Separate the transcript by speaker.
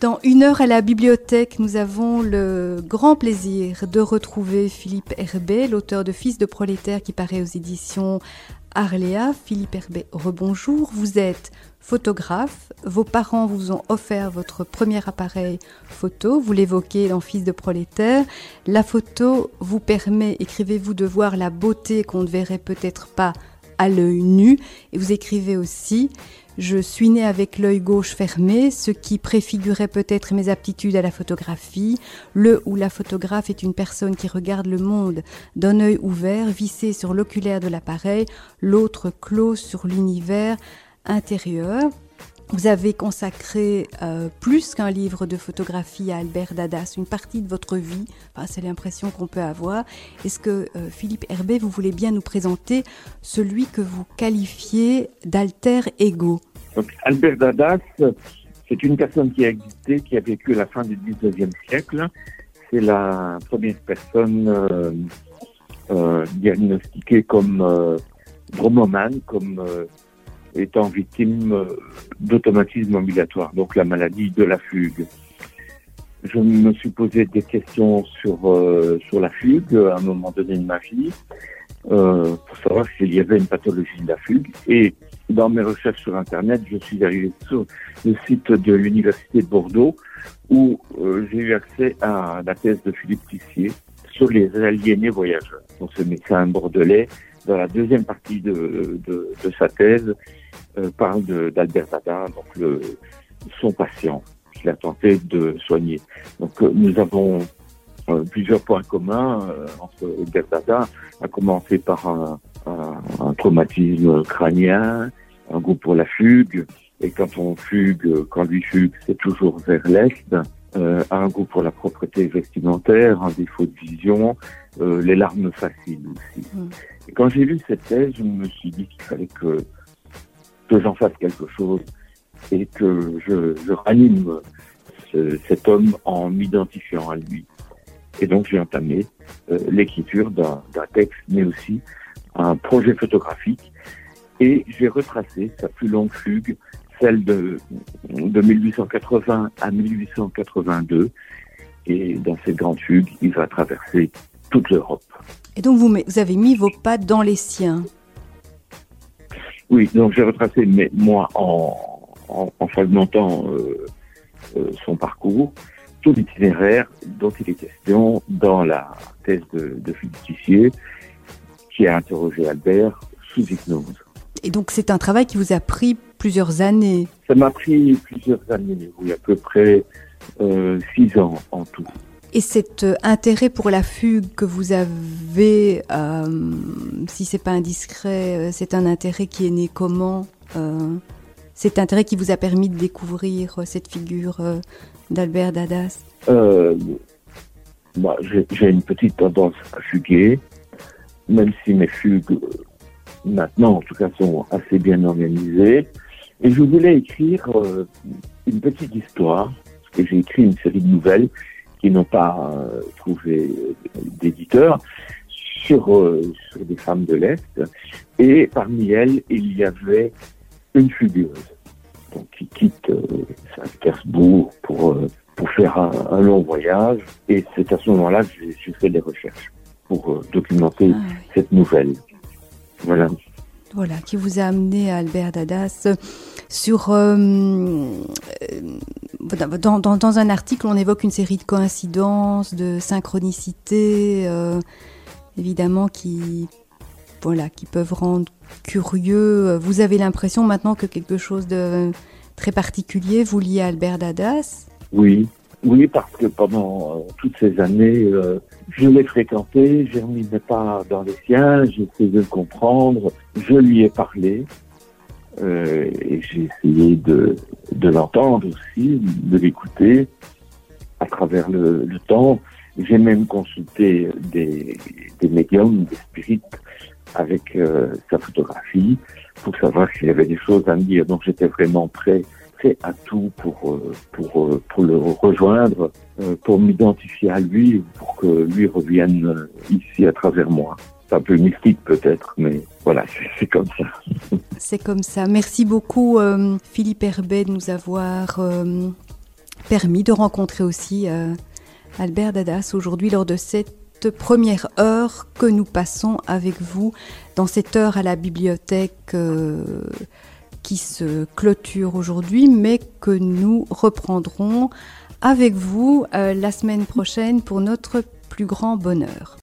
Speaker 1: Dans une heure à la bibliothèque, nous avons le grand plaisir de retrouver Philippe Herbet, l'auteur de Fils de prolétaire qui paraît aux éditions Arléa. Philippe Herbet, rebonjour. Vous êtes photographe. Vos parents vous ont offert votre premier appareil photo. Vous l'évoquez dans Fils de prolétaire. La photo vous permet, écrivez-vous, de voir la beauté qu'on ne verrait peut-être pas à l'œil nu. Et vous écrivez aussi je suis né avec l'œil gauche fermé, ce qui préfigurait peut-être mes aptitudes à la photographie. Le ou la photographe est une personne qui regarde le monde d'un œil ouvert, vissé sur l'oculaire de l'appareil, l'autre clos sur l'univers intérieur. Vous avez consacré euh, plus qu'un livre de photographie à Albert Dadas, une partie de votre vie, enfin, c'est l'impression qu'on peut avoir. Est-ce que euh, Philippe Herbet, vous voulez bien nous présenter celui que vous qualifiez d'alter ego?
Speaker 2: Albert Dadas, c'est une personne qui a existé, qui a vécu la fin du 19e siècle. C'est la première personne euh, diagnostiquée comme dromomane, comme étant victime euh, d'automatisme ambulatoire, donc la maladie de la fugue. Je me suis posé des questions sur euh, sur la fugue à un moment donné de ma vie, euh, pour savoir s'il y avait une pathologie de la fugue. Et dans mes recherches sur Internet, je suis arrivé sur le site de l'Université de Bordeaux, où j'ai eu accès à la thèse de Philippe Tissier sur les aliénés voyageurs. Donc ce médecin bordelais, dans la deuxième partie de, de, sa thèse, euh, parle d'Albert Dada, donc son patient qu'il a tenté de soigner. Donc euh, nous avons euh, plusieurs points communs entre Albert Dada, à commencer par un, un, traumatisme crânien, un goût pour la fugue, et quand on fugue, quand lui fugue, c'est toujours vers l'est. Euh, un goût pour la propreté vestimentaire, un défaut de vision, euh, les larmes faciles aussi. Mm. Et quand j'ai lu cette thèse, je me suis dit qu'il fallait que que j'en fasse quelque chose et que je, je ranime cet homme en m'identifiant à lui. Et donc j'ai entamé euh, l'écriture d'un texte, mais aussi un projet photographique. Et j'ai retracé sa plus longue fugue, celle de, de 1880 à 1882. Et dans cette grande fugue, il va traverser toute l'Europe.
Speaker 1: Et donc vous, vous avez mis vos pas dans les siens
Speaker 2: oui, donc j'ai retracé mais moi en, en, en fragmentant euh, euh, son parcours, tout l'itinéraire dont il est question dans la thèse de, de Philippe qui a interrogé Albert sous hypnose.
Speaker 1: Et donc c'est un travail qui vous a pris plusieurs années
Speaker 2: Ça m'a pris plusieurs années, oui, à peu près euh, six ans en tout.
Speaker 1: Et cet euh, intérêt pour la fugue que vous avez, euh, si c'est pas indiscret, euh, c'est un intérêt qui est né comment euh, Cet intérêt qui vous a permis de découvrir cette figure d'Albert Dadas?
Speaker 2: Bah, J'ai une petite tendance à fuguer, même si mes fugues, maintenant en tout cas, sont assez bien organisées. Et je voulais écrire une petite histoire, parce que j'ai écrit une série de nouvelles qui n'ont pas euh, trouvé d'éditeur sur, euh, sur des femmes de l'Est. Et parmi elles, il y avait une fugueuse donc, qui quitte euh, Saint-Pétersbourg pour, euh, pour faire un, un, long voyage. Et c'est à ce moment-là que j'ai fait des recherches pour euh, documenter ah, oui. cette nouvelle. Voilà.
Speaker 1: Voilà, qui vous a amené à Albert Dadas sur euh, dans, dans, un article on évoque une série de coïncidences de synchronicité euh, évidemment qui voilà qui peuvent rendre curieux. Vous avez l'impression maintenant que quelque chose de très particulier vous liez à Albert Dadas?
Speaker 2: Oui oui parce que pendant euh, toutes ces années euh, je l'ai fréquenté je n'y pas dans les siens j'essaie de le comprendre je lui ai parlé euh, et j'ai essayé de, de l'entendre aussi, de l'écouter à travers le, temps. J'ai même consulté des, des médiums, des spirites avec sa photographie pour savoir s'il y avait des choses à me dire. Donc j'étais vraiment prêt, à tout pour, euh, pour, euh, pour le rejoindre, euh, pour m'identifier à lui, pour que lui revienne ici à travers moi. c'est un peu mystique peut-être, mais voilà, c'est comme ça.
Speaker 1: C'est comme ça. Merci beaucoup Philippe Herbet de nous avoir permis de rencontrer aussi Albert Dadas aujourd'hui lors de cette première heure que nous passons avec vous dans cette heure à la bibliothèque qui se clôture aujourd'hui, mais que nous reprendrons avec vous la semaine prochaine pour notre plus grand bonheur.